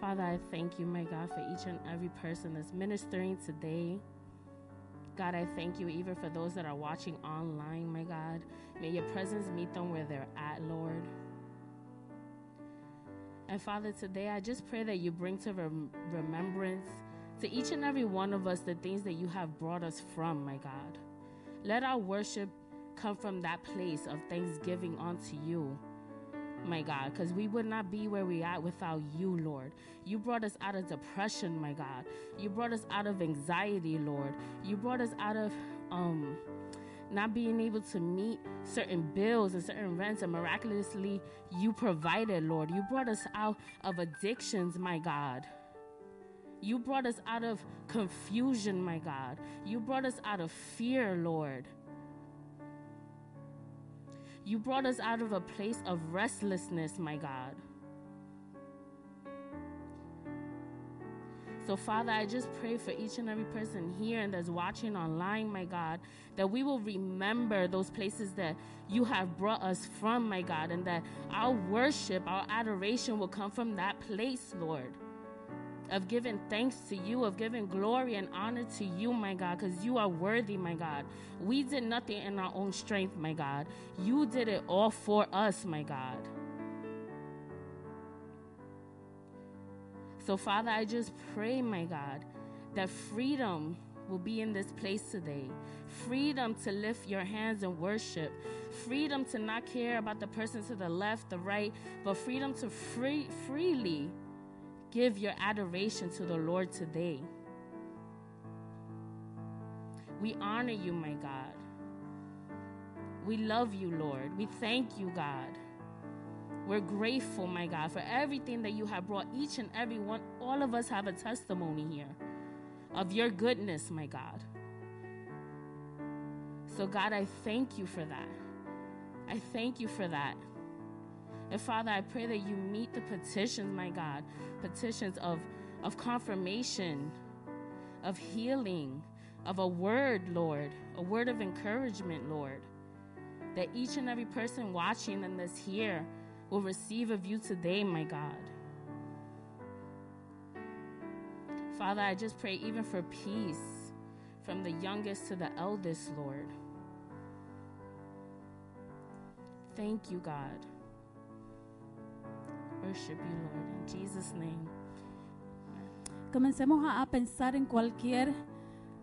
Father, I thank you, my God, for each and every person that's ministering today. God, I thank you even for those that are watching online, my God. May your presence meet them where they're at, Lord. And Father, today I just pray that you bring to rem- remembrance to each and every one of us the things that you have brought us from, my God. Let our worship come from that place of thanksgiving unto you, my God, because we would not be where we are without you, Lord. You brought us out of depression, my God. You brought us out of anxiety, Lord. You brought us out of um not being able to meet certain bills and certain rents, and miraculously you provided, Lord. You brought us out of addictions, my God. You brought us out of confusion, my God. You brought us out of fear, Lord. You brought us out of a place of restlessness, my God. So, Father, I just pray for each and every person here and that's watching online, my God, that we will remember those places that you have brought us from, my God, and that our worship, our adoration will come from that place, Lord. Of giving thanks to you, of giving glory and honor to you, my God, because you are worthy, my God. We did nothing in our own strength, my God. You did it all for us, my God. So, Father, I just pray, my God, that freedom will be in this place today. Freedom to lift your hands and worship. Freedom to not care about the person to the left, the right, but freedom to free, freely give your adoration to the Lord today. We honor you, my God. We love you, Lord. We thank you, God. We're grateful, my God, for everything that you have brought each and every one. All of us have a testimony here of your goodness, my God. So, God, I thank you for that. I thank you for that. And Father, I pray that you meet the petitions, my God, petitions of, of confirmation, of healing, of a word, Lord, a word of encouragement, Lord, that each and every person watching and that's here will receive of you today, my God. Father, I just pray even for peace from the youngest to the eldest, Lord. Thank you, God. Worship you, Lord, Jesus' name. Comencemos a, a pensar en cualquier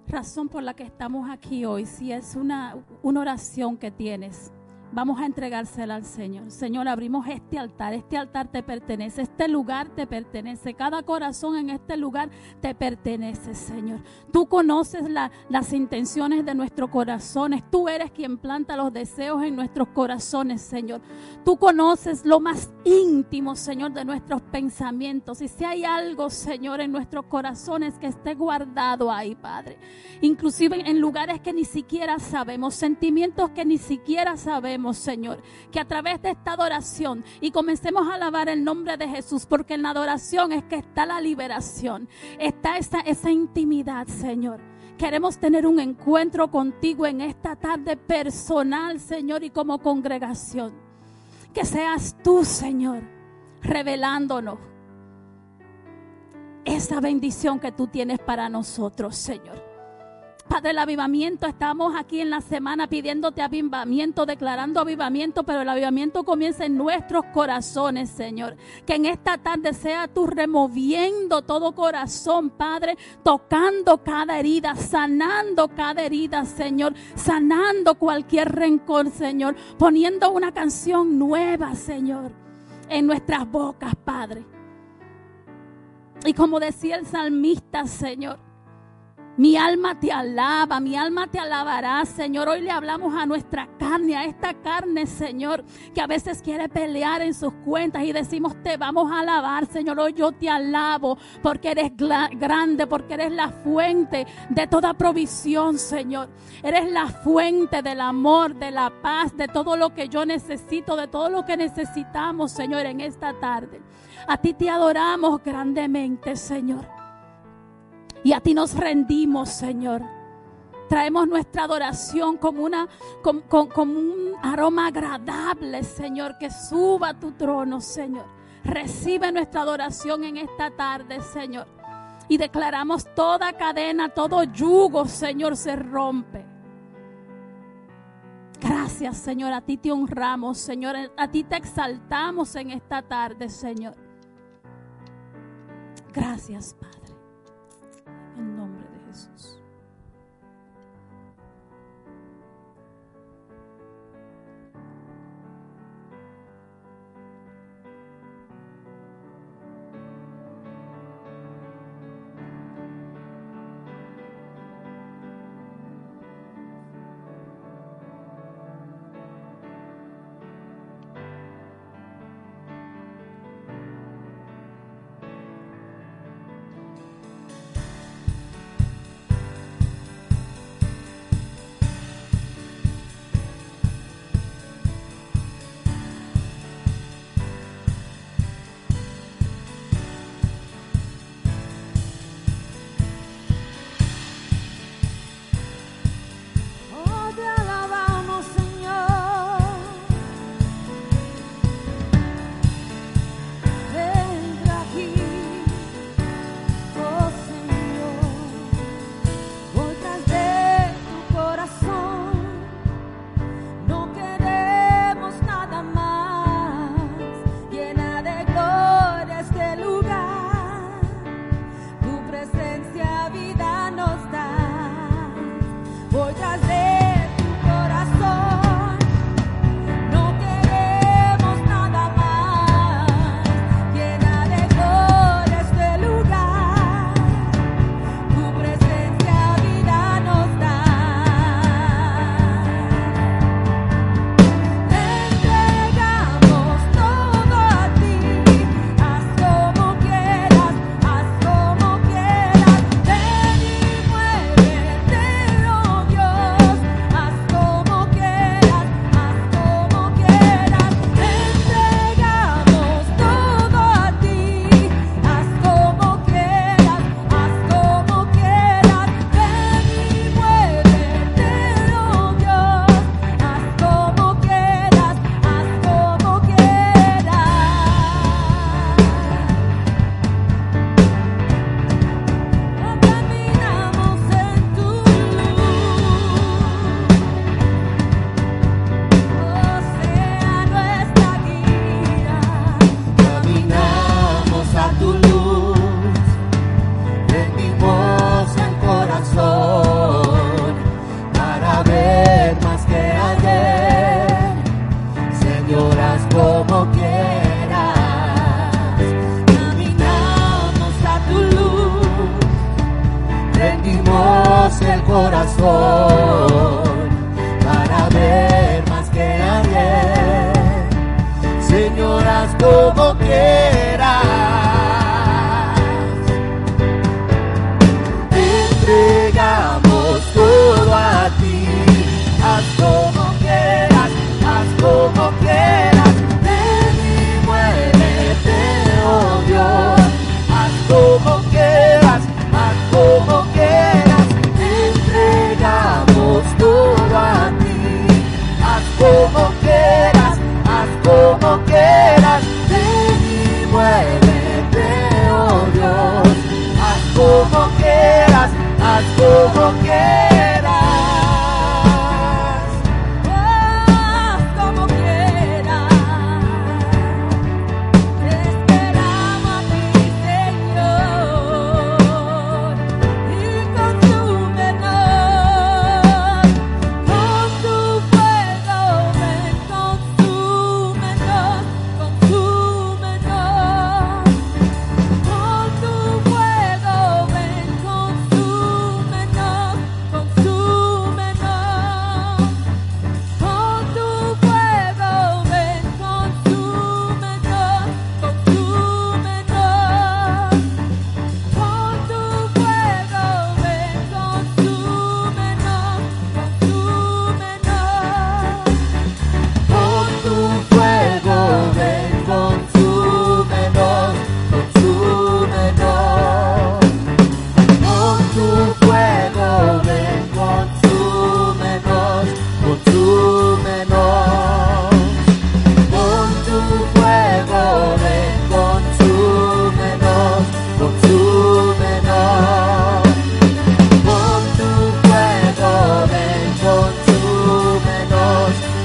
razón por la que estamos aquí hoy. Si es una, una oración que tienes, vamos a entregársela al Señor. Señor, abrimos este altar. Este altar te pertenece. Este lugar te pertenece. Cada corazón en este lugar te pertenece, Señor. Tú conoces la- las intenciones de nuestros corazones. Tú eres quien planta los deseos en nuestros corazones, Señor. Tú conoces lo más íntimo, Señor, de nuestros pensamientos. Y si hay algo, Señor, en nuestros corazones que esté guardado ahí, Padre, inclusive en lugares que ni siquiera sabemos, sentimientos que ni siquiera sabemos, Señor, que a través de esta adoración y comencemos a alabar el nombre de Jesús, porque en la adoración es que está la liberación, está esa, intimidad, Señor. Queremos tener un encuentro contigo en esta tarde personal, Señor, y como congregación. Que seas tú, Señor, revelándonos esa bendición que tú tienes para nosotros, Señor. Padre, el avivamiento, estamos aquí en la semana pidiéndote avivamiento, declarando avivamiento, pero el avivamiento comienza en nuestros corazones, Señor. Que en esta tarde sea tú removiendo todo corazón, Padre, tocando cada herida, sanando cada herida, Señor, sanando cualquier rencor, Señor, poniendo una canción nueva, Señor, en nuestras bocas, Padre. Y como decía el salmista, Señor, mi alma te alaba, mi alma te alabará, Señor. Hoy le hablamos a nuestra carne, a esta carne, Señor, que a veces quiere pelear en sus cuentas y decimos, te vamos a alabar, Señor. Hoy yo te alabo porque eres grande, porque eres la fuente de toda provisión, Señor. Eres la fuente del amor, de la paz, de todo lo que yo necesito, de todo lo que necesitamos, Señor, en esta tarde. A ti te adoramos grandemente, Señor. Y a ti nos rendimos, Señor. Traemos nuestra adoración como, un aroma agradable, Señor, que suba a tu trono, Señor. Recibe nuestra adoración en esta tarde, Señor. Y declaramos toda cadena, todo yugo, Señor, se rompe. Gracias, Señor. A ti te honramos, Señor. A ti te exaltamos en esta tarde, Señor. Gracias, Padre. Jesus.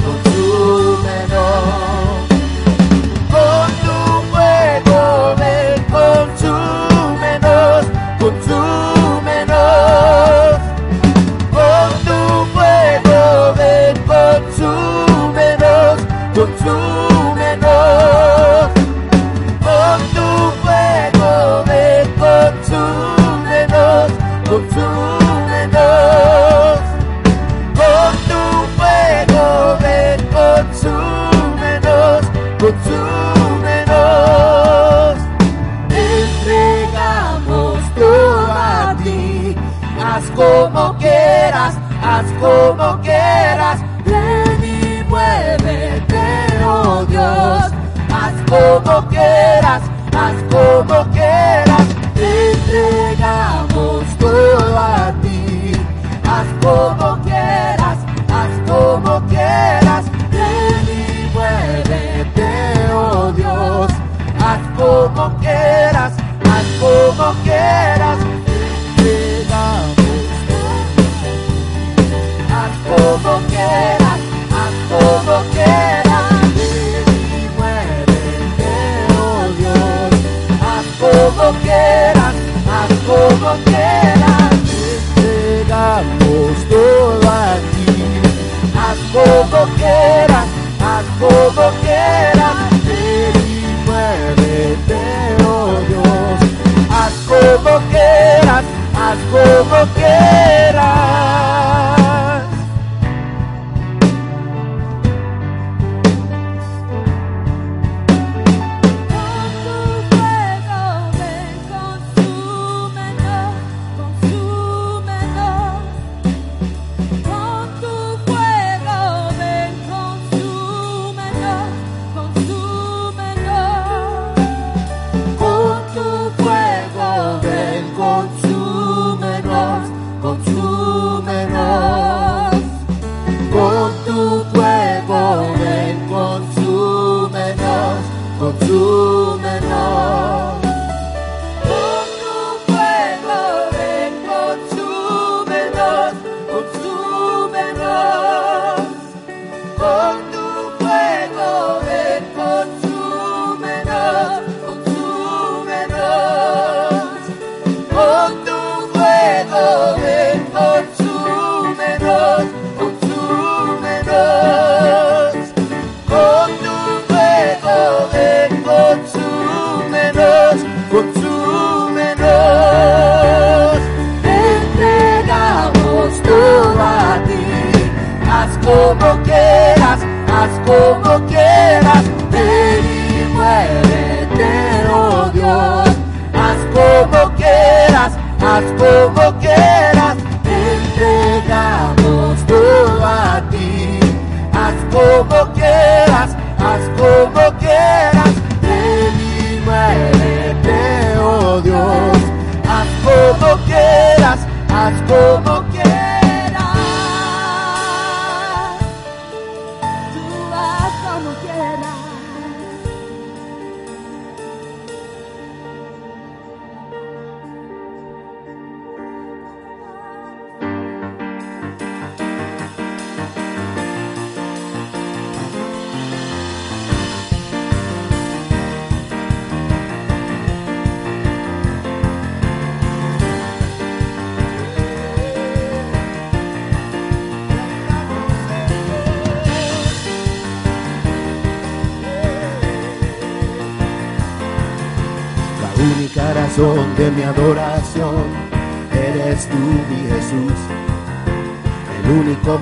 Thank you.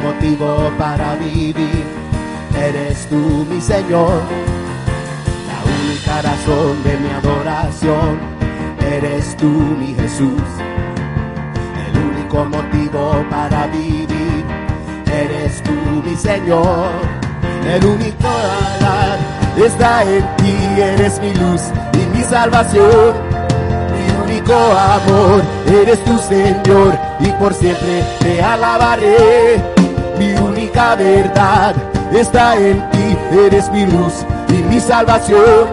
Motivo para vivir eres tú, mi Señor. La única razón de mi adoración eres tú, mi Jesús. El único motivo para vivir eres tú, mi Señor. El único alar está en ti, eres mi luz y mi salvación. Mi único amor, eres tu Señor y por siempre te alabaré. Única verdad está en ti, eres mi luz y mi salvación.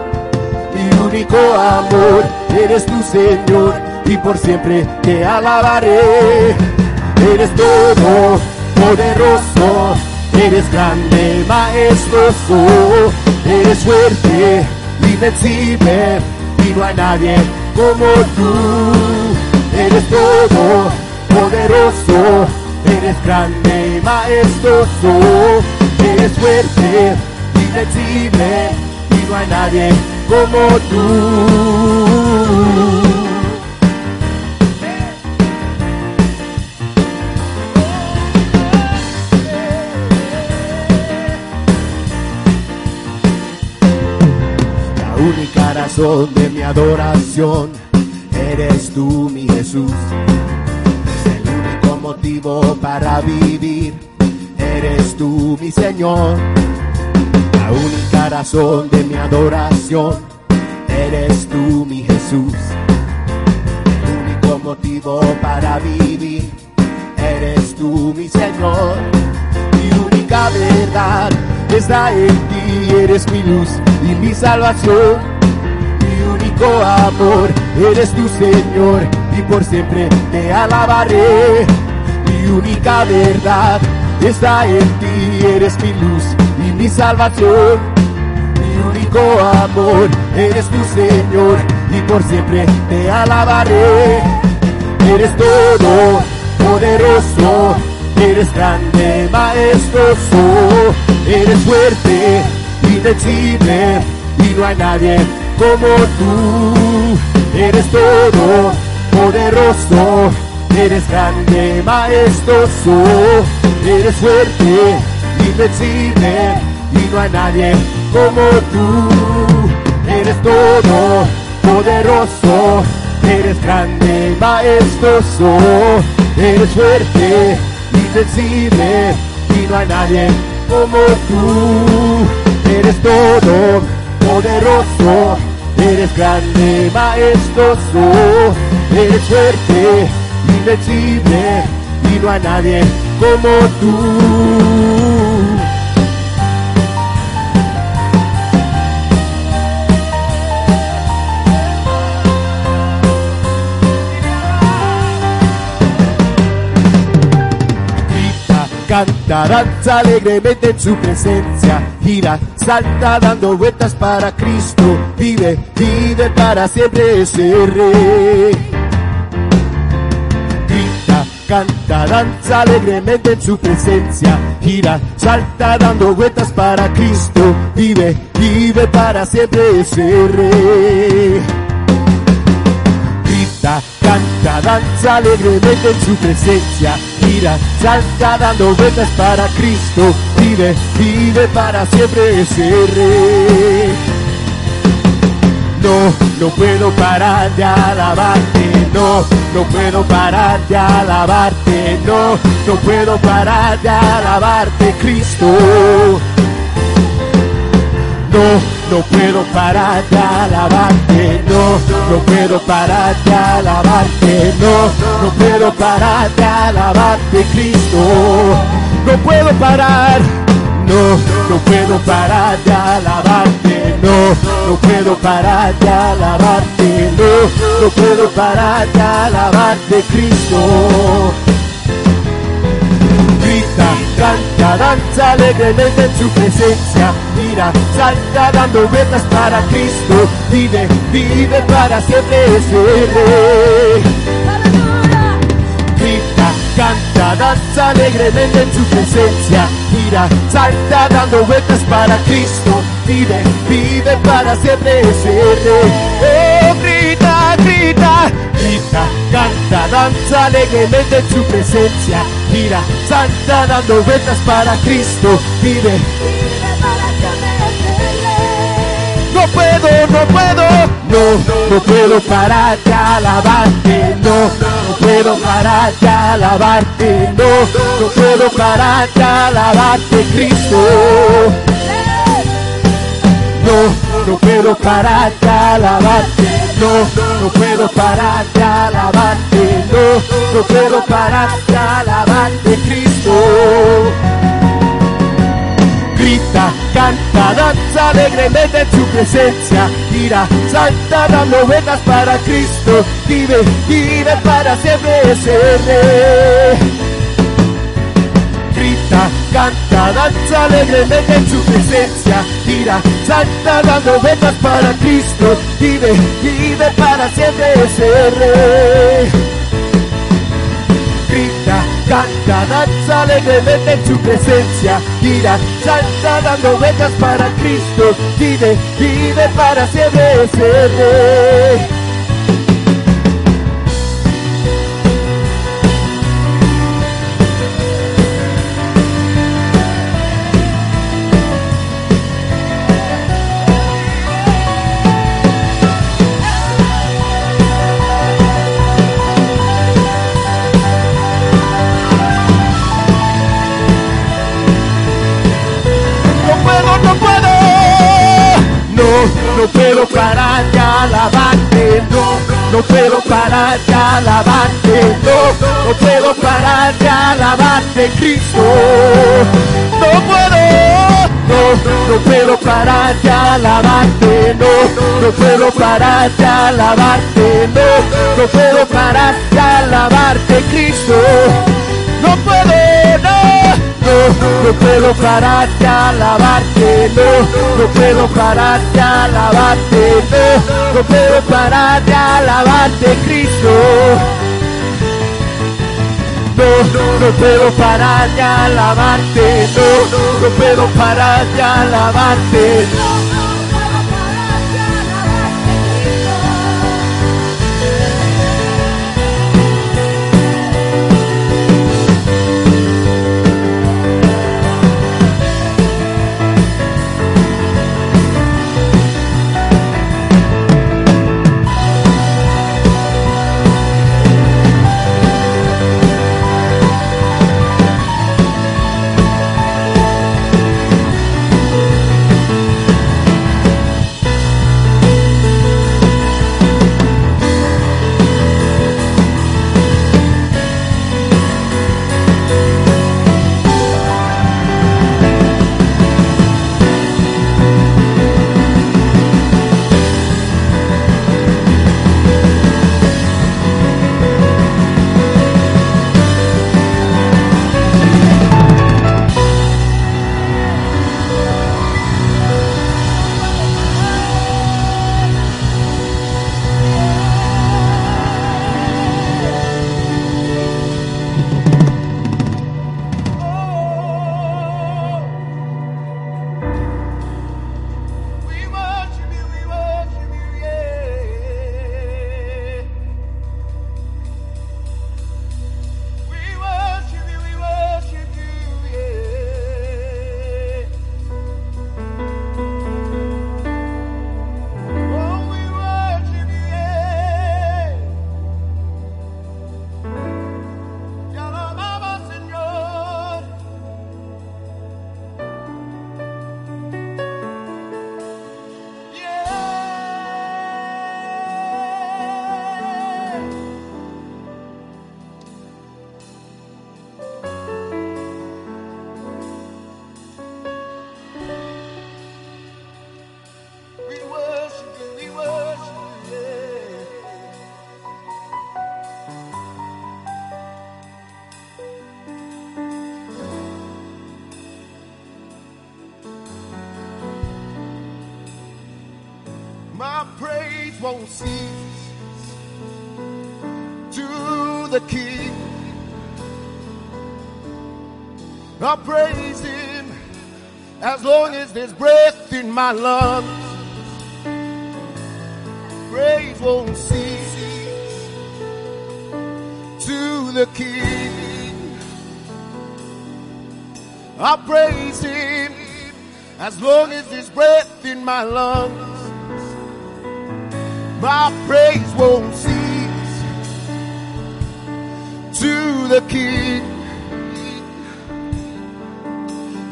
Mi único amor, eres tu Señor y por siempre te alabaré. Eres todo poderoso, eres grande, majestuoso, eres fuerte, invencible y no hay nadie como tú. Eres todo poderoso, eres grande y majestuoso, eres fuerte, invencible y no hay nadie como tú. La única razón de mi adoración eres tú, mi Jesús. Motivo para vivir. Eres tú, mi Señor, la única razón de mi adoración. Eres tú, mi Jesús, el único motivo para vivir. Eres tú, mi Señor, mi única verdad está en ti. Eres mi luz y mi salvación mi único amor, eres tu Señor, y por siempre te alabaré. Mi única verdad está en ti, eres mi luz y mi salvación. Mi único amor, eres tu Señor, y por siempre te alabaré. Eres todo poderoso, eres grande, majestuoso, eres fuerte, invencible, y no hay nadie como tú. Eres todo poderoso, eres grande, majestuoso, eres fuerte, invencible, y no hay nadie como tú. Eres todo poderoso, eres grande, majestuoso, eres fuerte, invencible, y no hay nadie como tú. Eres todo poderoso, eres grande, majestuoso, eres fuerte, invencible, y no hay nadie como tú. grita, canta, danza alegremente en su presencia, gira, salta dando vueltas para Cristo, vive, vive para siempre ese rey. Canta, danza alegremente en su presencia, gira, salta dando vueltas para Cristo, vive, vive para siempre ese rey. Grita, canta, danza alegremente en su presencia, gira, salta dando vueltas para Cristo, vive, vive para siempre ese rey. No, no puedo parar de alabarte, no, no puedo parar de alabarte, no, no puedo parar de alabarte, Cristo. No, no puedo parar de alabarte, no, no puedo parar de alabarte, no, no puedo parar de alabarte, Cristo. No puedo parar, no, no puedo parar de alabarte, no, no puedo parar de alabarte, no, no puedo parar de alabarte, Cristo. Grita, canta, danza alegremente en su presencia, mira, salta dando vueltas para Cristo, vive, vive para siempre ese rey. Canta, danza alegremente en su presencia, mira, salta dando vueltas para Cristo, vive, vive para siempre rey. Oh, grita, grita, grita, canta, danza alegremente en su presencia, gira, salta dando vueltas para Cristo, vive. No puedo, no puedo, no, no puedo parar de alabarte, no, no puedo parar de alabarte, no, no puedo parar de alabarte, Cristo. No, no puedo parar de alabarte, no, no puedo parar de alabarte, no, no puedo parar de alabarte, Cristo. Canta, danza alegremente en su presencia, gira, salta dando vueltas para Cristo, vive, vive para siempre ese rey canta, danza alegremente en su presencia, gira, salta dando vueltas para Cristo, vive, vive para siempre ese. Canta, danza alegremente en su presencia, gira, salta dando vueltas para Cristo, vive, vive para siempre. No puedo parar de alabarte, no, no puedo parar de alabarte, no, no puedo parar de alabarte, Cristo. No puedo, no, no puedo parar de alabarte, no, no puedo parar de alabarte, no, no puedo parar de alabarte, Cristo. No puedo, no, no, puedo parar de alabarte, no, no puedo parar de alabarte, no, no puedo parar de alabarte, Cristo. No, no puedo parar de alabarte, no, no puedo parar de alabarte. Won't cease to the King. I praise Him as long as there's breath in my lungs. Praise won't cease to the King. I praise Him as long as there's breath in my lungs. My praise won't cease to the King.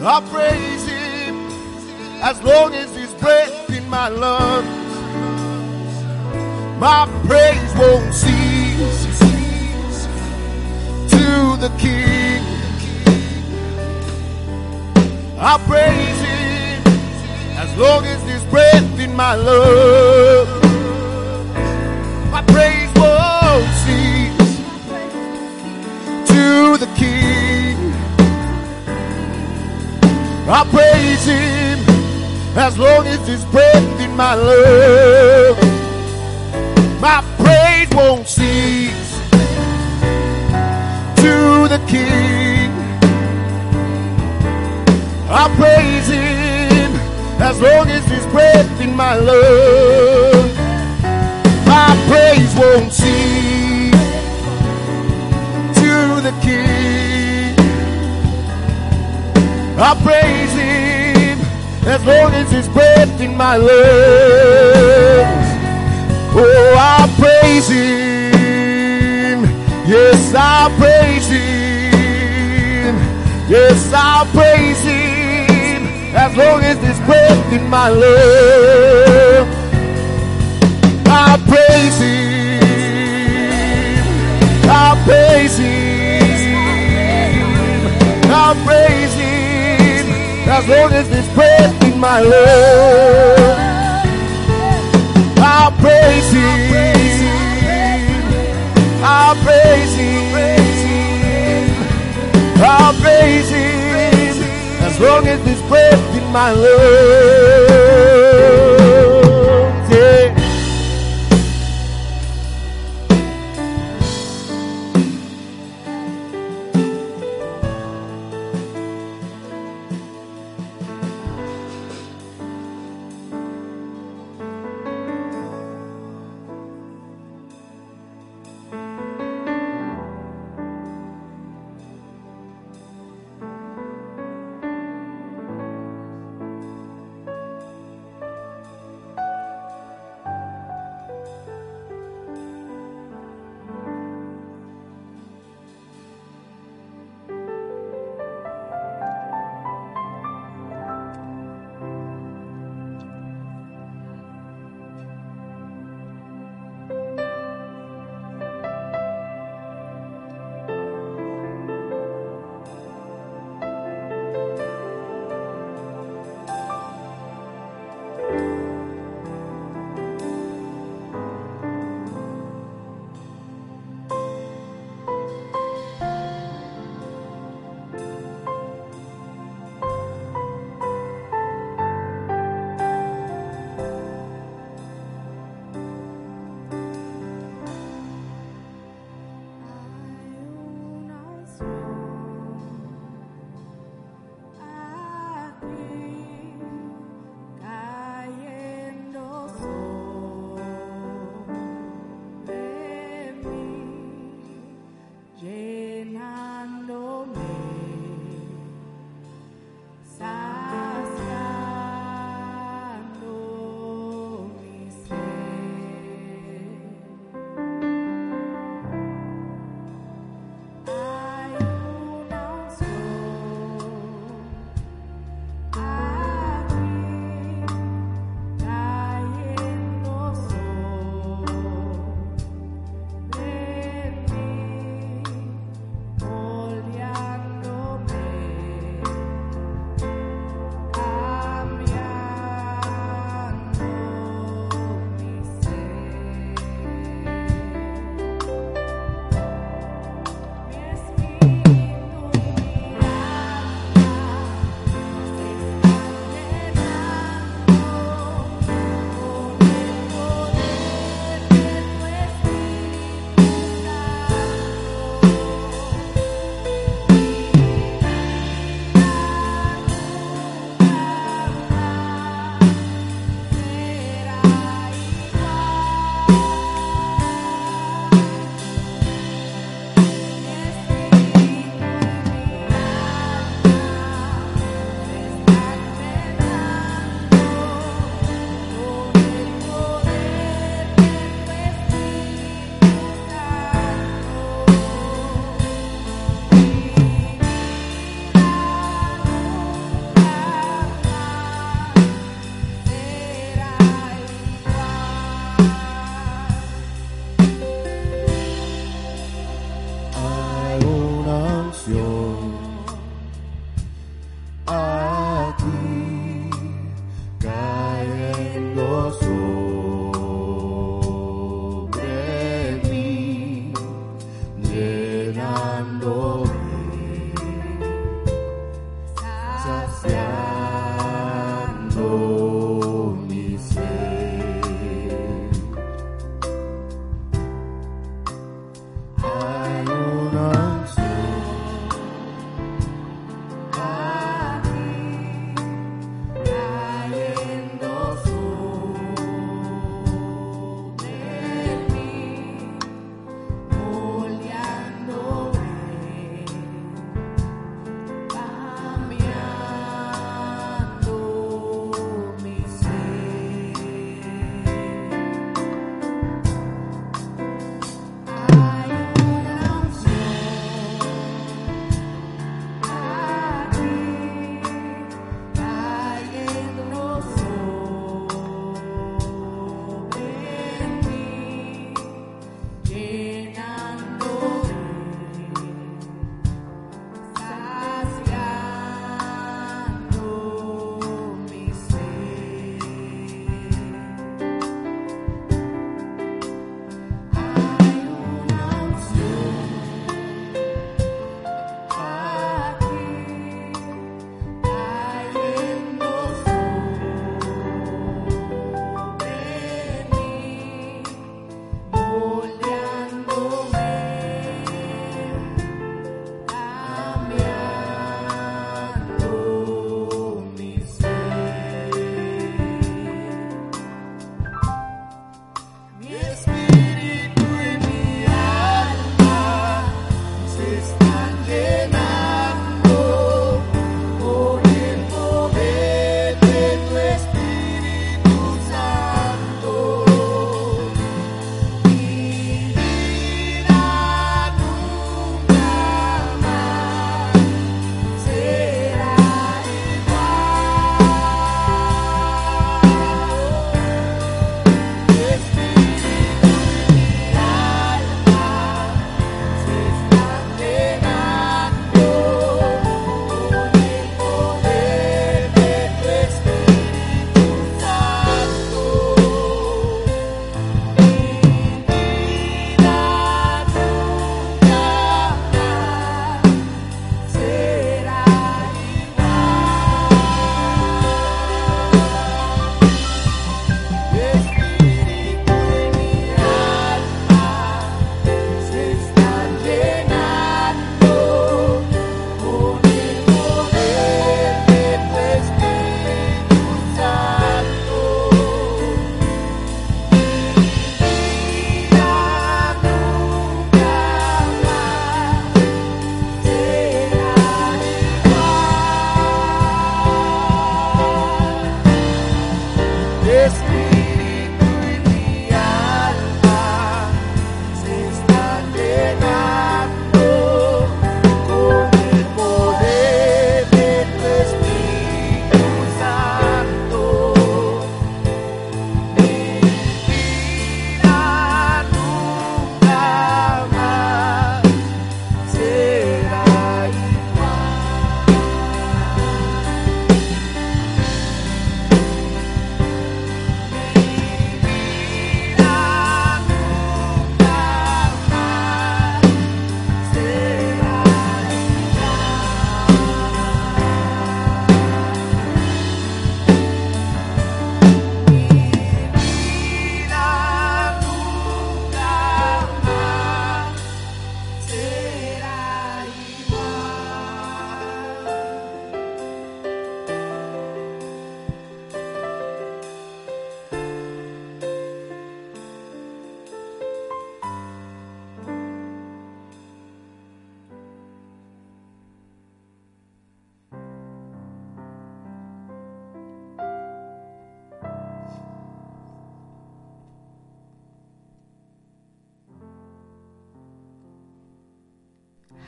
I praise Him as long as there's breath in my lungs. My praise won't cease to the King. I praise Him as long as there's breath in my lungs. I praise Him as long as there's breath in my lungs. My praise won't cease to the King. I praise Him as long as there's breath in my lungs. My praise won't cease to the King. I praise Him as long as there's breath in my lungs. Oh, I praise Him. Yes, I praise Him. Yes, I praise Him as long as there's breath in my lungs. I'll praise Him. I'll praise Him. I'll praise. As long as there's breath in my lungs. I'll praise Him. I'll praise Him. I'll praise Him. As long as there's breath in my lungs.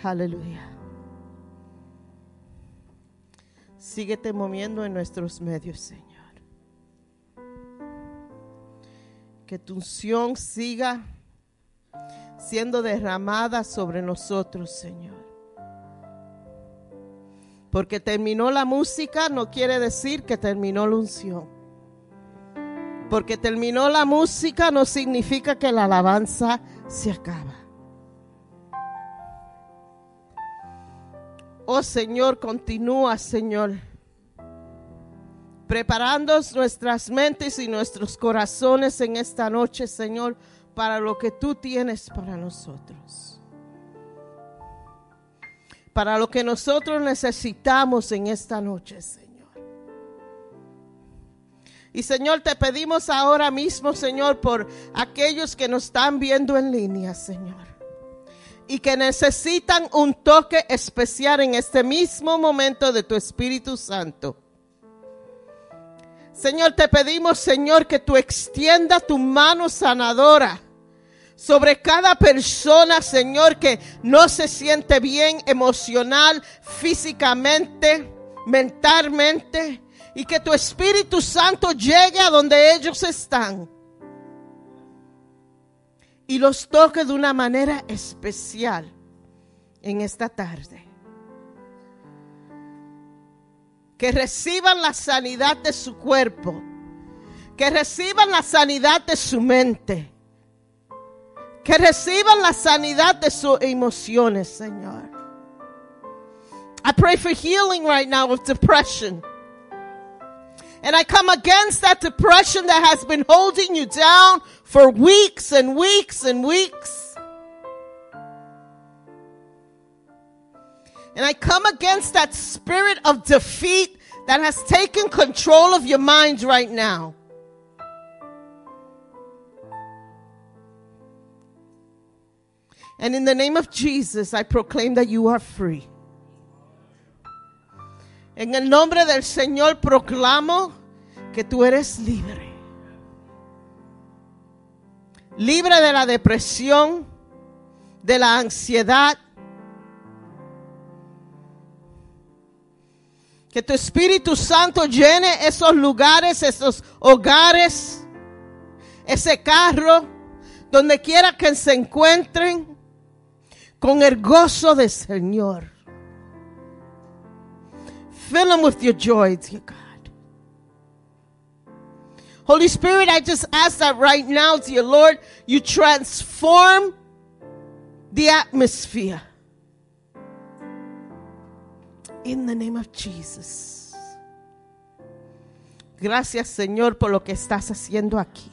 Aleluya. Síguete moviendo en nuestros medios, Señor. Que tu unción siga siendo derramada sobre nosotros, Señor. Porque terminó la música no quiere decir que terminó la unción. Porque terminó la música no significa que la alabanza se acaba. Oh Señor, continúa, Señor, preparando nuestras mentes y nuestros corazones en esta noche, Señor, para lo que tú tienes para nosotros. Para lo que nosotros necesitamos en esta noche, Señor. Y Señor, te pedimos ahora mismo, Señor, por aquellos que nos están viendo en línea, Señor. Y que necesitan un toque especial en este mismo momento de tu Espíritu Santo. Señor, te pedimos, Señor, que tú extienda tu mano sanadora sobre cada persona, Señor, que no se siente bien emocional, físicamente, mentalmente, y que tu Espíritu Santo llegue a donde ellos están y los toque de una manera especial en esta tarde. Que reciban la sanidad de su cuerpo, que reciban la sanidad de su mente, que reciban la sanidad de sus emociones, Señor. I pray for healing right now of depression. And I come against that depression that has been holding you down for weeks and weeks and weeks. And I come against that spirit of defeat that has taken control of your mind right now. And in the name of Jesus, I proclaim that you are free. En el nombre del Señor proclamo que tú eres libre. Libre de la depresión, de la ansiedad. Que tu Espíritu Santo llene esos lugares, esos hogares, ese carro, donde quiera que se encuentren, con el gozo del Señor. Fill them with your joy, dear God. Holy Spirit, I just ask that right now, dear Lord, you transform the atmosphere. In the name of Jesus. Gracias, Señor, por lo que estás haciendo aquí.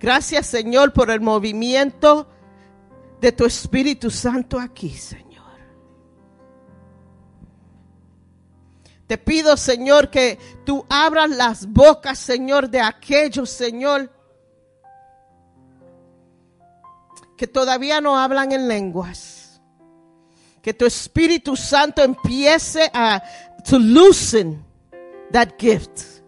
Gracias, Señor, por el movimiento de tu Espíritu Santo aquí, Señor. Te pido, Señor, que tú abras las bocas, Señor, de aquellos, Señor, que todavía no hablan en lenguas. Que tu Espíritu Santo empiece a to loosen that gift.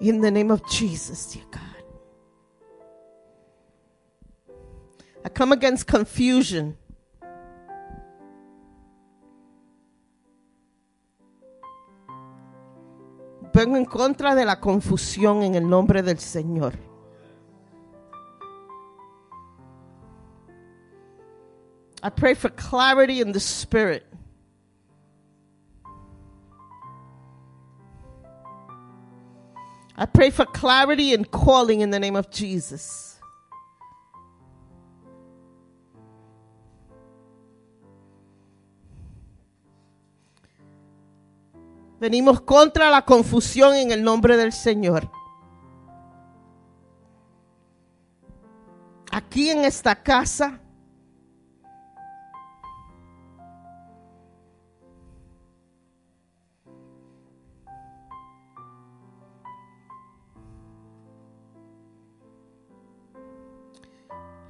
In the name of Jesus, dear God. I come against confusion. Vengo en contra de la confusión en el nombre del Señor. I pray for clarity in the spirit. I pray for clarity and calling in the name of Jesus. Venimos contra la confusión en el nombre del Señor. Aquí en esta casa.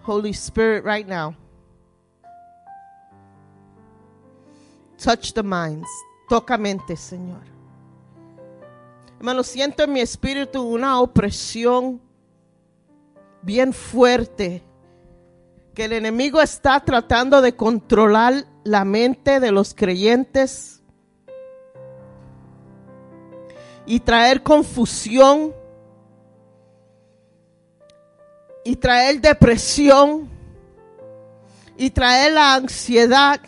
Holy Spirit, right now, touch the minds. Toca mente, Señor. Hermano, siento en mi espíritu una opresión bien fuerte que el enemigo está tratando de controlar la mente de los creyentes y traer confusión y traer depresión y traer la ansiedad.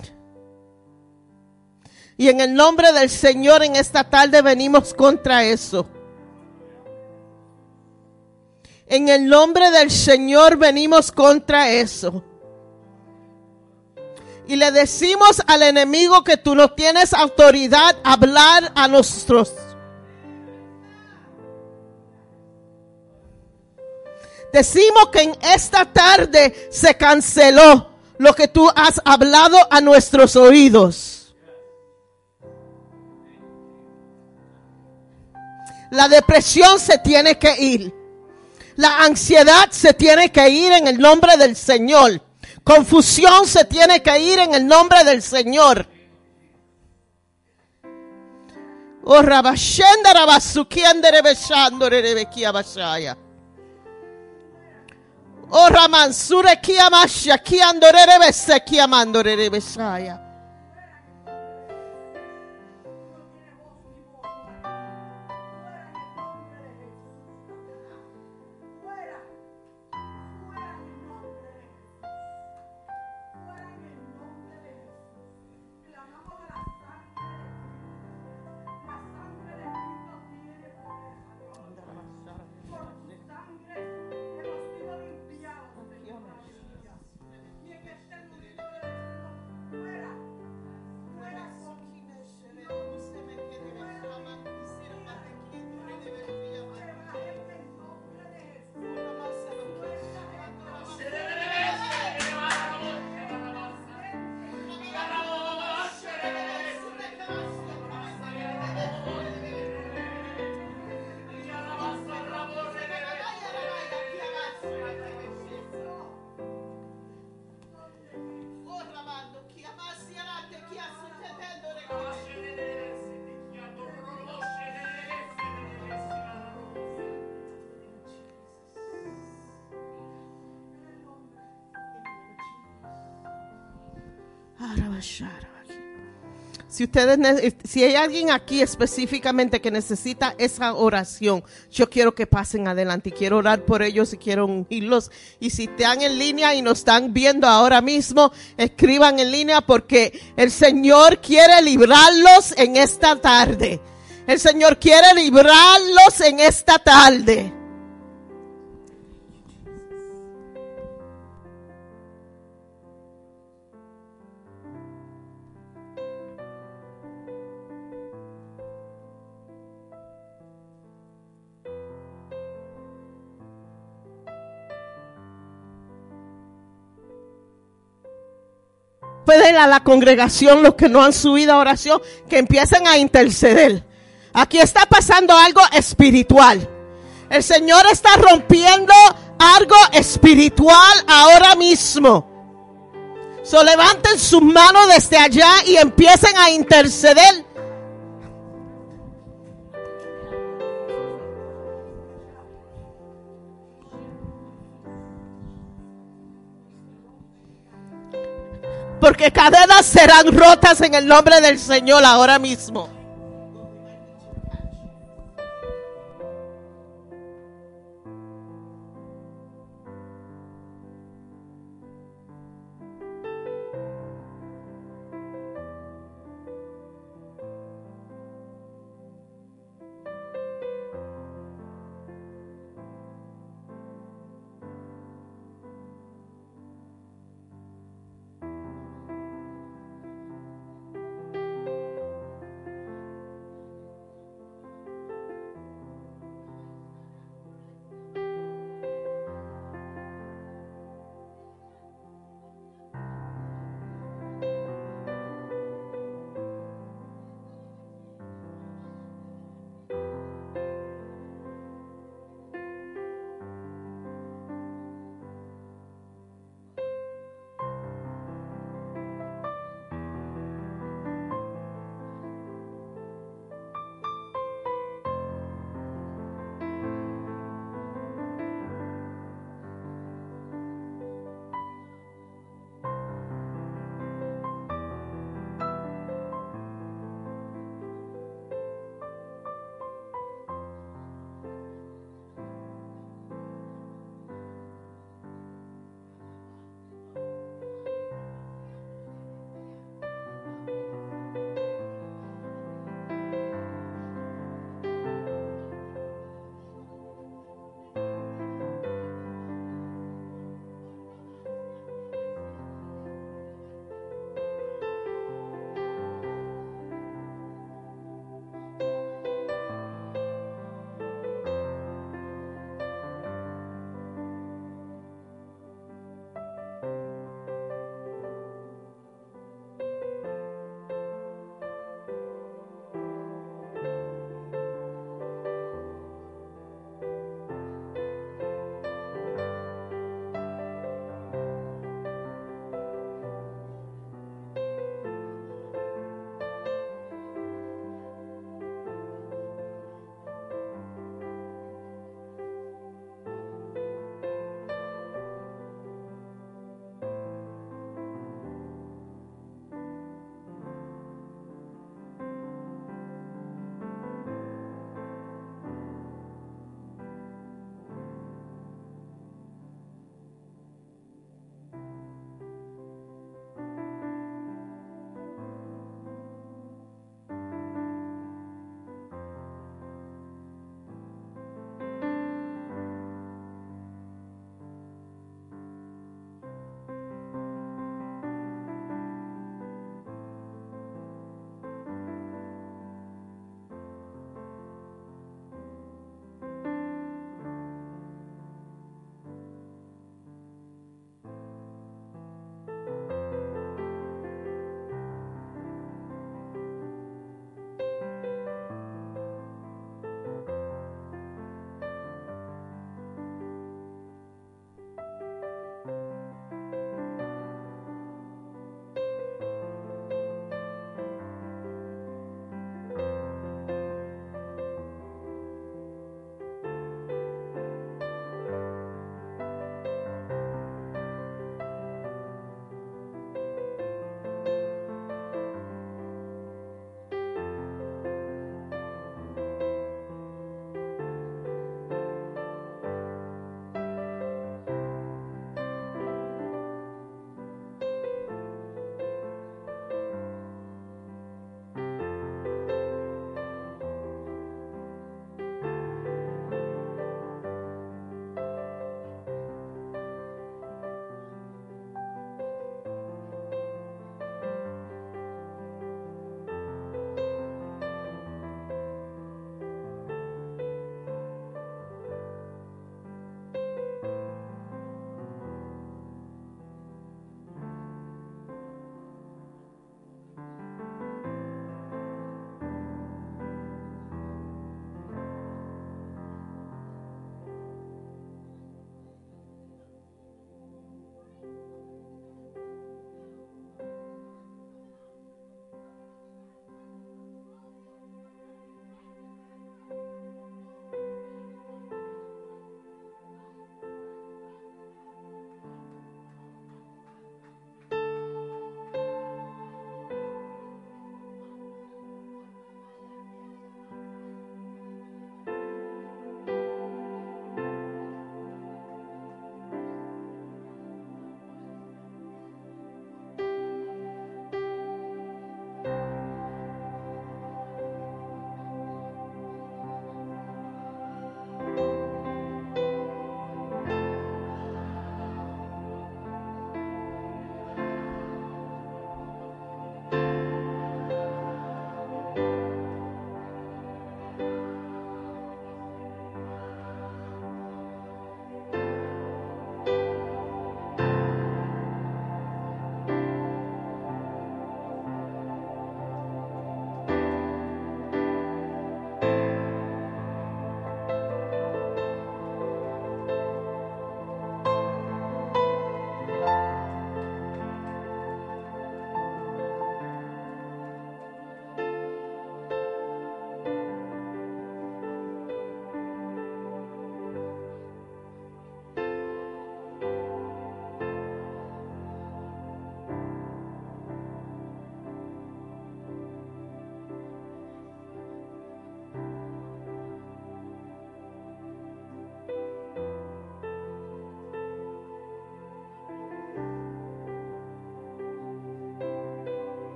Y en el nombre del Señor en esta tarde venimos contra eso. En el nombre del Señor venimos contra eso. Y le decimos al enemigo que tú no tienes autoridad a hablar a nosotros. Decimos que en esta tarde se canceló lo que tú has hablado a nuestros oídos. La depresión se tiene que ir. La ansiedad se tiene que ir en el nombre del Señor. Confusión se tiene que ir en el nombre del Señor. Oh, rabashenda rabasukiandere beshandore rebekia bashaya. Oh, ramansure kiamasha kiandore rebese Si ustedes, si hay alguien aquí específicamente que necesita esa oración, yo quiero que pasen adelante y quiero orar por ellos y quiero ungirlos. Y si están en línea y nos están viendo ahora mismo, escriban en línea porque el Señor quiere librarlos en esta tarde. El Señor quiere librarlos en esta tarde. Pedir a la congregación, los que no han subido a oración, que empiecen a interceder. Aquí está pasando algo espiritual. El Señor está rompiendo algo espiritual ahora mismo. So levanten sus manos desde allá y empiecen a interceder. Porque cadenas serán rotas en el nombre del Señor ahora mismo.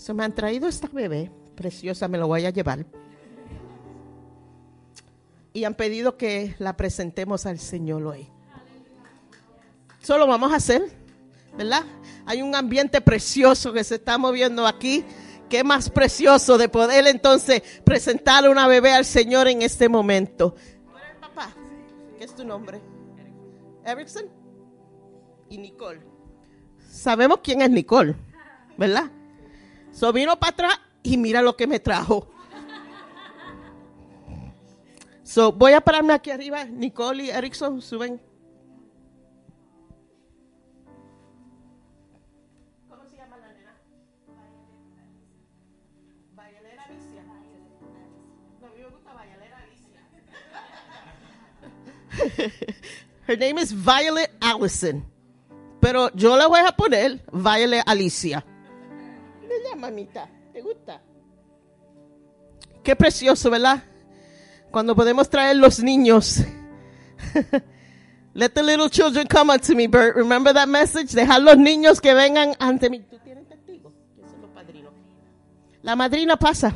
Se me han traído esta bebé preciosa, me lo voy a llevar. Y han pedido que la presentemos al Señor hoy. Solo vamos a hacer, ¿verdad? Hay un ambiente precioso que se está moviendo aquí. Qué más precioso de poder entonces presentar una bebé al Señor en este momento. ¿Tú eres el papá? ¿Qué es tu nombre? Erickson y Nicole. Sabemos quién es Nicole, ¿verdad? So vino para atrás y mira lo que me trajo. So voy a pararme aquí arriba. Nicole y Erickson suben. ¿Cómo se llama la nena? Alicia. No, a mí me gusta Alicia. Her name is Violet Allison. Pero yo le voy a poner Violet Alicia. Mira, mamita, ¿te gusta? Qué precioso, ¿verdad? Cuando podemos traer los niños. Let the little children come unto me, Bert. Remember that message? Dejar los niños que vengan ante mí. ¿Tú tienes testigos? ¿Quiénes son los padrinos? La madrina pasa.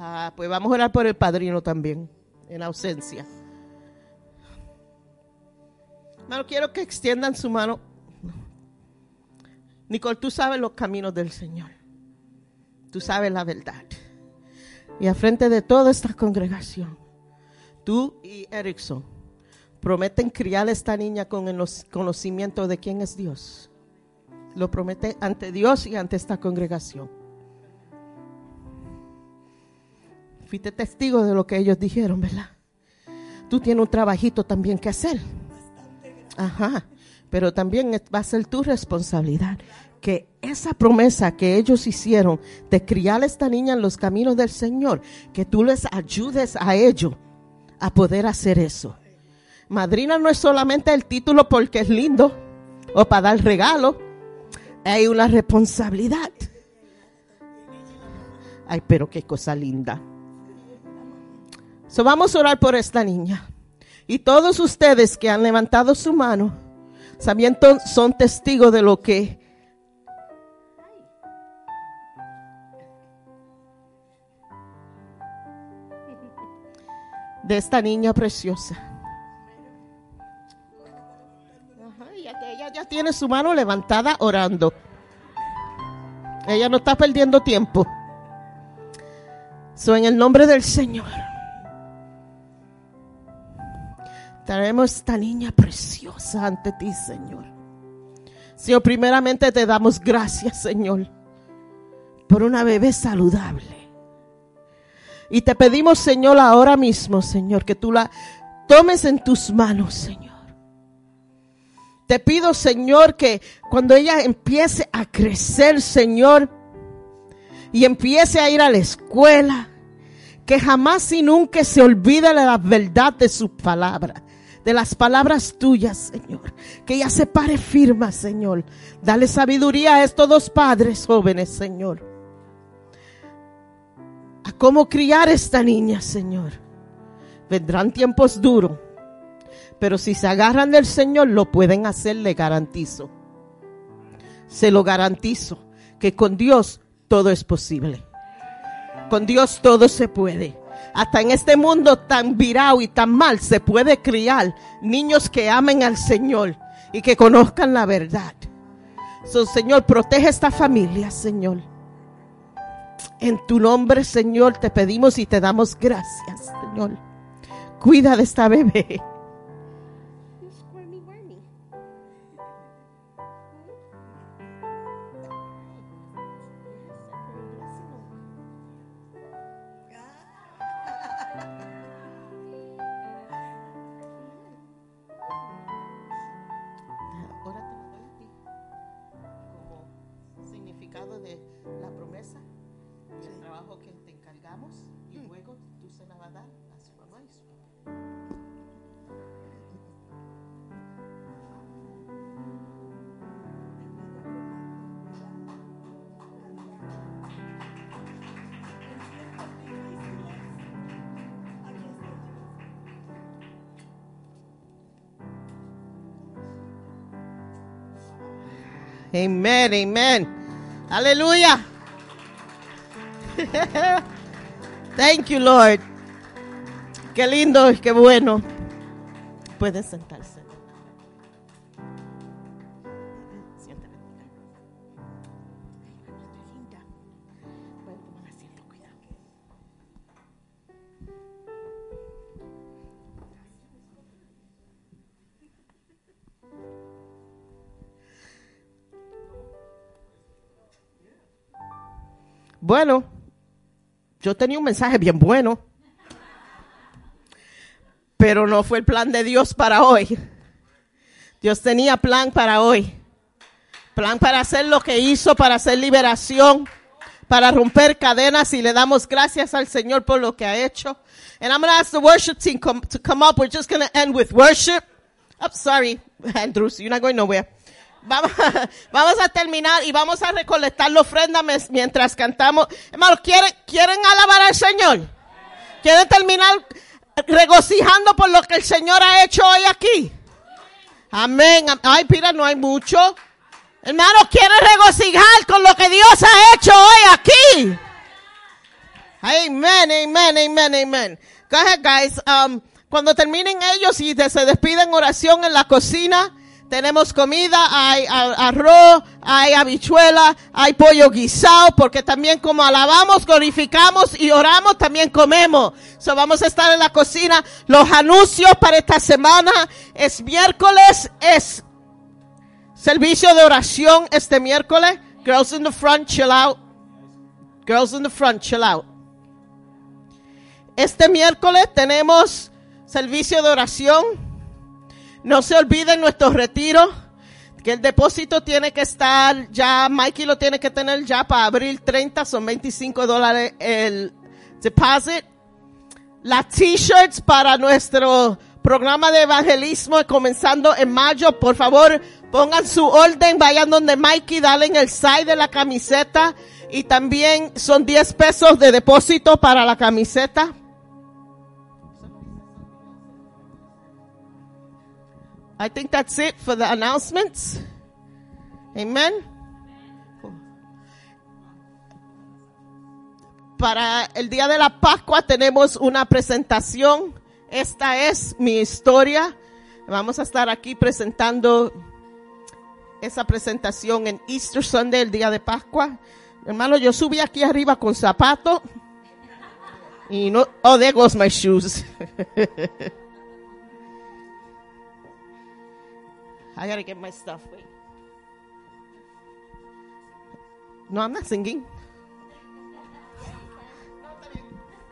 Ah, pues vamos a orar por el padrino también, en ausencia. Hermano, quiero que extiendan su mano. Nicole, tú sabes los caminos del Señor. Tú sabes la verdad. Y a frente de toda esta congregación, tú y Erickson prometen criar a esta niña con el conocimiento de quién es Dios. Lo promete ante Dios y ante esta congregación. Fuiste testigo de lo que ellos dijeron, ¿verdad? Tú tienes un trabajito también que hacer. Ajá. Pero también va a ser tu responsabilidad que esa promesa que ellos hicieron de criar a esta niña en los caminos del Señor, que tú les ayudes a ellos a poder hacer eso. Madrina no es solamente el título porque es lindo o para dar regalo, hay una responsabilidad. Ay, pero qué cosa linda. Vamos a orar por esta niña. Y todos ustedes que han levantado su mano, sabiendo son testigos de lo que de esta niña preciosa. Ella ya tiene su mano levantada orando. Ella no está perdiendo tiempo. So, en el nombre del Señor, traemos esta niña preciosa ante ti, Señor. Señor, primeramente te damos gracias, Señor, por una bebé saludable. Y te pedimos, Señor, ahora mismo, Señor, que tú la tomes en tus manos, Señor. Te pido, Señor, que cuando ella empiece a crecer, Señor, y empiece a ir a la escuela, que jamás y nunca se olvide de la verdad de su palabra, de las palabras tuyas, Señor. Que ella se pare firma, Señor. Dale sabiduría a estos dos padres jóvenes, Señor a cómo criar esta niña, Señor. Vendrán tiempos duros, pero si se agarran del Señor, lo pueden hacer, le garantizo. Se lo garantizo, que con Dios todo es posible. Con Dios todo se puede. Hasta en este mundo tan virado y tan mal se puede criar niños que amen al Señor y que conozcan la verdad. So, Señor, protege esta familia, Señor. En tu nombre, Señor, te pedimos y te damos gracias, Señor. Cuida de esta bebé. Amen, amen. Aleluya. Thank you, Lord. Qué lindo y qué bueno. Pueden sentarse. Bueno, yo tenía un mensaje bien bueno, pero no fue el plan de Dios para hoy. Dios tenía plan para hoy. Plan para hacer lo que hizo, para hacer liberación, para romper cadenas y le damos gracias al Señor por lo que ha hecho. And I'm going to ask the worship team come, to come up. We're just going to end with worship. I'm sorry, Andrews, you're not going nowhere. Vamos, vamos a terminar y vamos a recolectar la ofrenda mientras cantamos. Hermanos, ¿quieren, ¿quieren alabar al Señor? ¿Quieren terminar regocijando por lo que el Señor ha hecho hoy aquí? Amén. Ay, mira, no hay mucho. Hermanos, ¿quieren regocijar con lo que Dios ha hecho hoy aquí? Amen, amen, amen, amen. Go ahead, guys. Um, cuando terminen ellos y se despiden oración en la cocina, tenemos comida, hay arroz, hay habichuela, hay pollo guisado, porque también como alabamos, glorificamos y oramos, también comemos. So vamos a estar en la cocina. Los anuncios para esta semana es miércoles, es servicio de oración este miércoles. Girls in the front, chill out. Girls in the front, chill out. Este miércoles tenemos servicio de oración. No se olviden nuestro retiro, que el depósito tiene que estar ya, Mikey lo tiene que tener ya para abril 30, son 25 dólares el deposit. Las t-shirts para nuestro programa de evangelismo comenzando en mayo, por favor pongan su orden, vayan donde Mikey, dale en el side de la camiseta y también son 10 pesos de depósito para la camiseta. I think that's it for the announcements. Amen. Para el día de la Pascua tenemos una presentación. Esta es mi historia. Vamos a estar aquí presentando esa presentación en Easter Sunday, el día de Pascua. Hermano, yo subí aquí arriba con zapatos. Y no, oh, there goes my shoes. I gotta get my stuff. Wait. No, I'm not singing.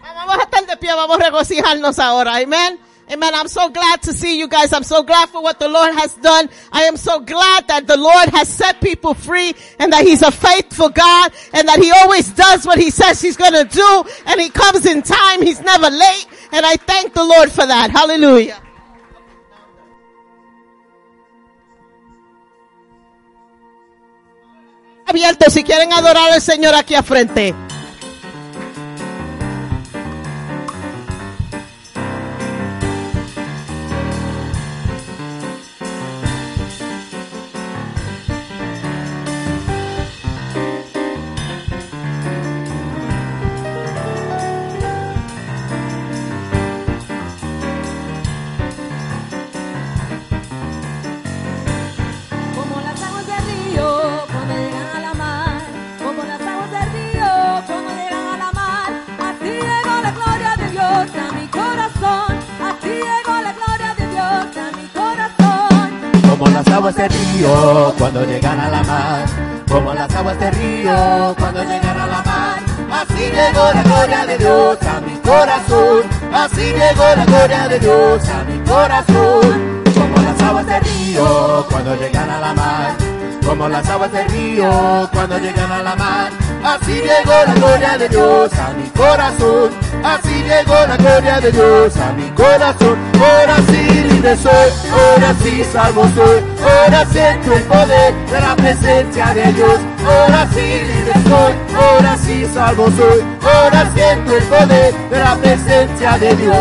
Vamos a de pie, vamos a regocijarnos ahora. Amen. Amen. I'm so glad to see you guys. I'm so glad for what the Lord has done. I am so glad that the Lord has set people free and that He's a faithful God and that He always does what He says He's gonna do and He comes in time. He's never late. And I thank the Lord for that. Hallelujah. Abierto si quieren adorar al Señor aquí a frente. Río cuando llegan a la mar. Así llegó la gloria de Dios a mi corazón, así llegó la gloria de Dios a mi corazón. Como las aguas del río cuando llegan a la mar, como las aguas del río cuando llegan a la mar. Así llegó la gloria de Dios a mi corazón, así llegó la gloria de Dios a mi corazón. Ahora sí libre soy, ahora sí salvo soy, ahora siento el poder de la presencia de Dios. Ahora sí libre soy, ahora sí salvo soy, ahora siento el poder de la presencia de Dios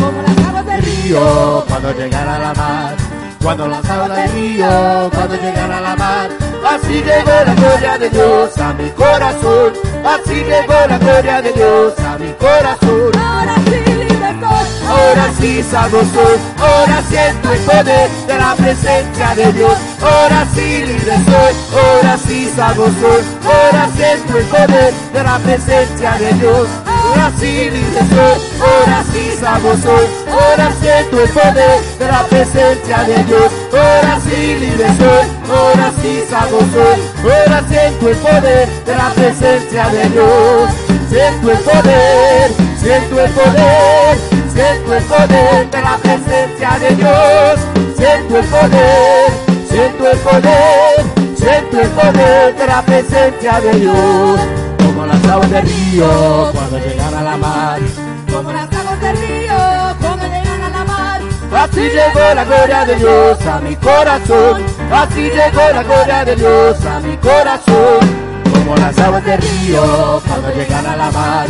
Como las aguas del río cuando llegan a la mar. Cuando las aguas del río, cuando llegan a la mar, Así llegó la gloria de Dios a mi corazón. Así llegó la gloria de Dios a mi corazón. Ahora sí libre soy. Ahora sí salvo soy, ahora siento el poder de la presencia de Dios. Ahora sí libre soy, ahora sí salvo soy, ahora siento el poder de la presencia de Dios. Sí libre soy, ahora sí salvo soy, ahora siento el poder de la presencia de Dios. Ahora sí libre soy, ahora sí salvo soy, ahora siento el poder de la presencia de Dios. Siento el poder, siento el poder, siento el poder de la presencia de Dios. Siento el poder, siento el poder, siento el poder de la presencia de Dios. Como las aguas del río cuando llegan a la mar. Como las aguas del río cuando llegan a la mar. Así llegó la gloria de Dios a mi corazón. Así llegó la gloria de Dios a mi corazón. Como las aguas del río cuando llegan a la mar.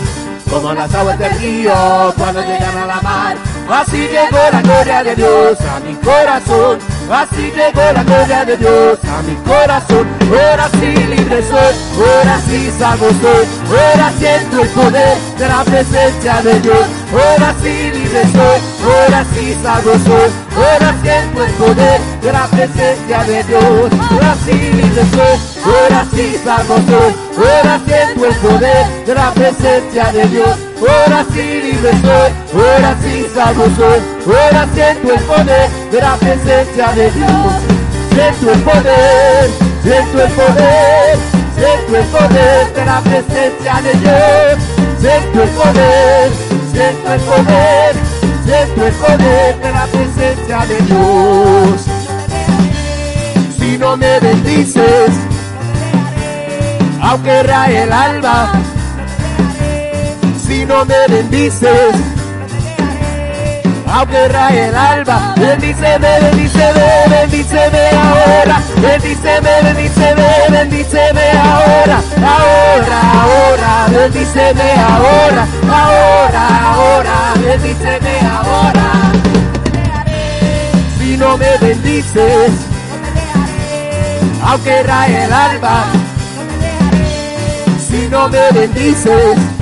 Como las aguas del río cuando llegan a la mar. Así llegó la gloria de Dios a mi corazón. Así llegó la gloria de Dios a mi corazón. Ahora sí libre soy, ahora sí salvo. Ahora siento el poder de la presencia de Dios. Ahora sí libre soy, ahora sí salvo. Ahora siento el poder de la presencia de Dios. Ahora sí libre soy, ahora sí salvo. Ahora siento el poder de la presencia de Dios. Ahora sí libre soy, ahora sí salvo. Ahora siento el poder de la presencia de Dios. Siento el poder, siento el poder, siento el poder de la presencia de Dios. Siento el poder, siento el poder, siento el poder de la presencia de Dios. Si no me bendices, aunque raye el alba, si no me bendices, aunque raye el alba, bendíceme, bendíceme, bendíceme ahora, bendíceme, bendíceme, bendíceme ahora, ahora, ahora, bendíceme ahora, ahora, ahora, bendíceme ahora. Si no me bendices, aunque raye el alba, si no me bendices,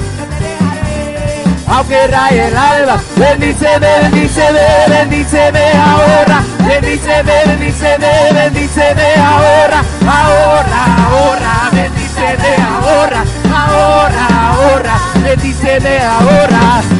aunque raye el alba, bendíceme, bendíceme, bendíceme ahora, bendíceme, bendíceme, bendíceme ahora, ahora, ahora, bendíceme ahora, ahora, ahora, bendíceme ahora.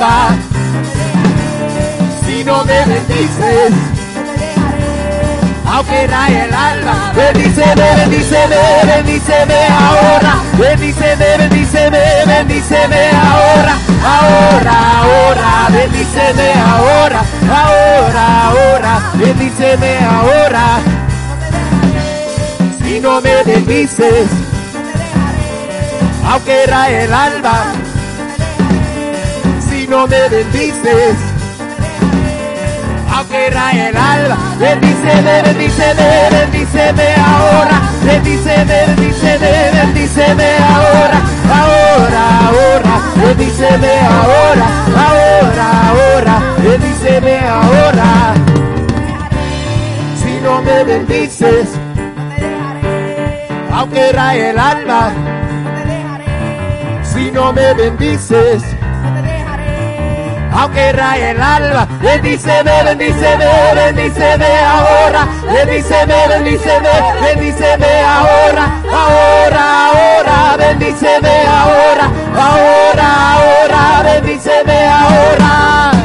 Alba, si no me bendices, aunque raye el alba, bendíceme, bendíceme, bendíceme ahora, bendíceme, bendíceme, bendíceme ahora, ahora, ahora, bendíceme ahora, ahora, ahora, bendíceme ahora, si no me bendices, aunque raye el alba, si no me bendices, aunque raye el alba, bendíceme, bendíceme, bendíceme ahora, bendíceme, bendíceme, bendíceme ahora, ahora, ahora, bendíceme ahora, ahora, ahora, bendíceme ahora, si no me bendices, aunque raye el alba, si no me bendices, aunque raye el alba, le dice ve, bendice ve, bendice ve ahora, le dice ve, bendice ve, bendice ve ahora, ahora, ahora, bendice ve ahora, ahora, ahora, bendice ve ahora.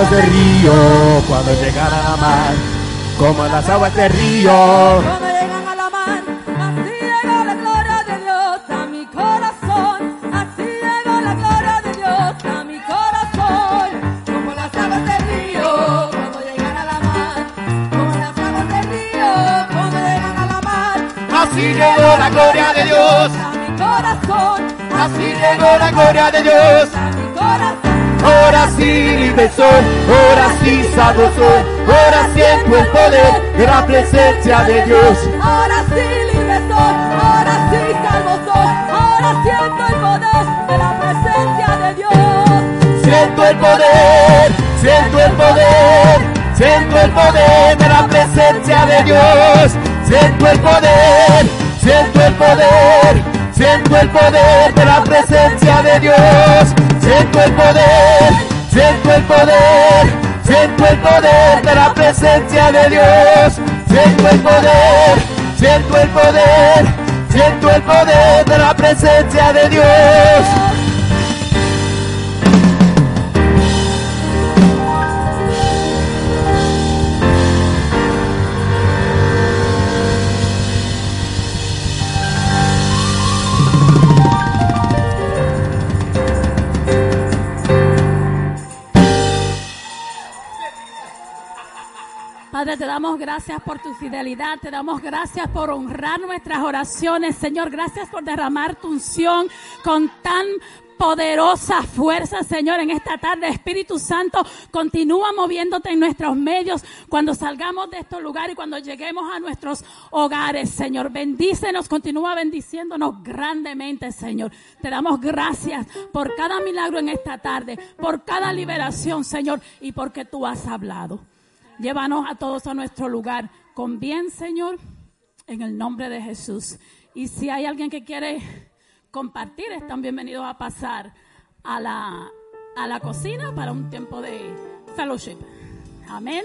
Aguas del río cuando llegan a la mar, como las aguas del río. Cuando llegan a la mar, así llegó la gloria de Dios a mi corazón. Así llegó la gloria de Dios a mi corazón. Como las aguas del río, cuando llegan a la mar. Como las aguas del río, cuando llegan a la mar. Así llegó la gloria de Dios, A mi corazón, así llegó la gloria de Dios. Ahora sí libre soy, ahora sí salvo soy, ahora siento el poder de la presencia de Dios. Ahora sí libre soy, ahora sí salvo soy, ahora siento el poder de la presencia de Dios. Siento el poder, siento el poder, siento el poder de la presencia de Dios. Siento el poder, siento el poder, siento el poder de la presencia de Dios. Siento el poder, siento el poder, siento el poder de la presencia de Dios. Siento el poder, siento el poder, siento el poder de la presencia de Dios. Te damos gracias por tu fidelidad, te damos gracias por honrar nuestras oraciones, Señor, gracias por derramar tu unción con tan poderosa fuerza, Señor, en esta tarde. Espíritu Santo, continúa moviéndote en nuestros medios cuando salgamos de estos lugares y cuando lleguemos a nuestros hogares, Señor. Bendícenos, continúa bendiciéndonos grandemente, Señor. Te damos gracias por cada milagro en esta tarde, por cada liberación, Señor, y porque tú has hablado. Llévanos a todos a nuestro lugar con bien, Señor, en el nombre de Jesús. Y si hay alguien que quiere compartir, están bienvenidos a pasar a la, a la cocina para un tiempo de fellowship. Amén.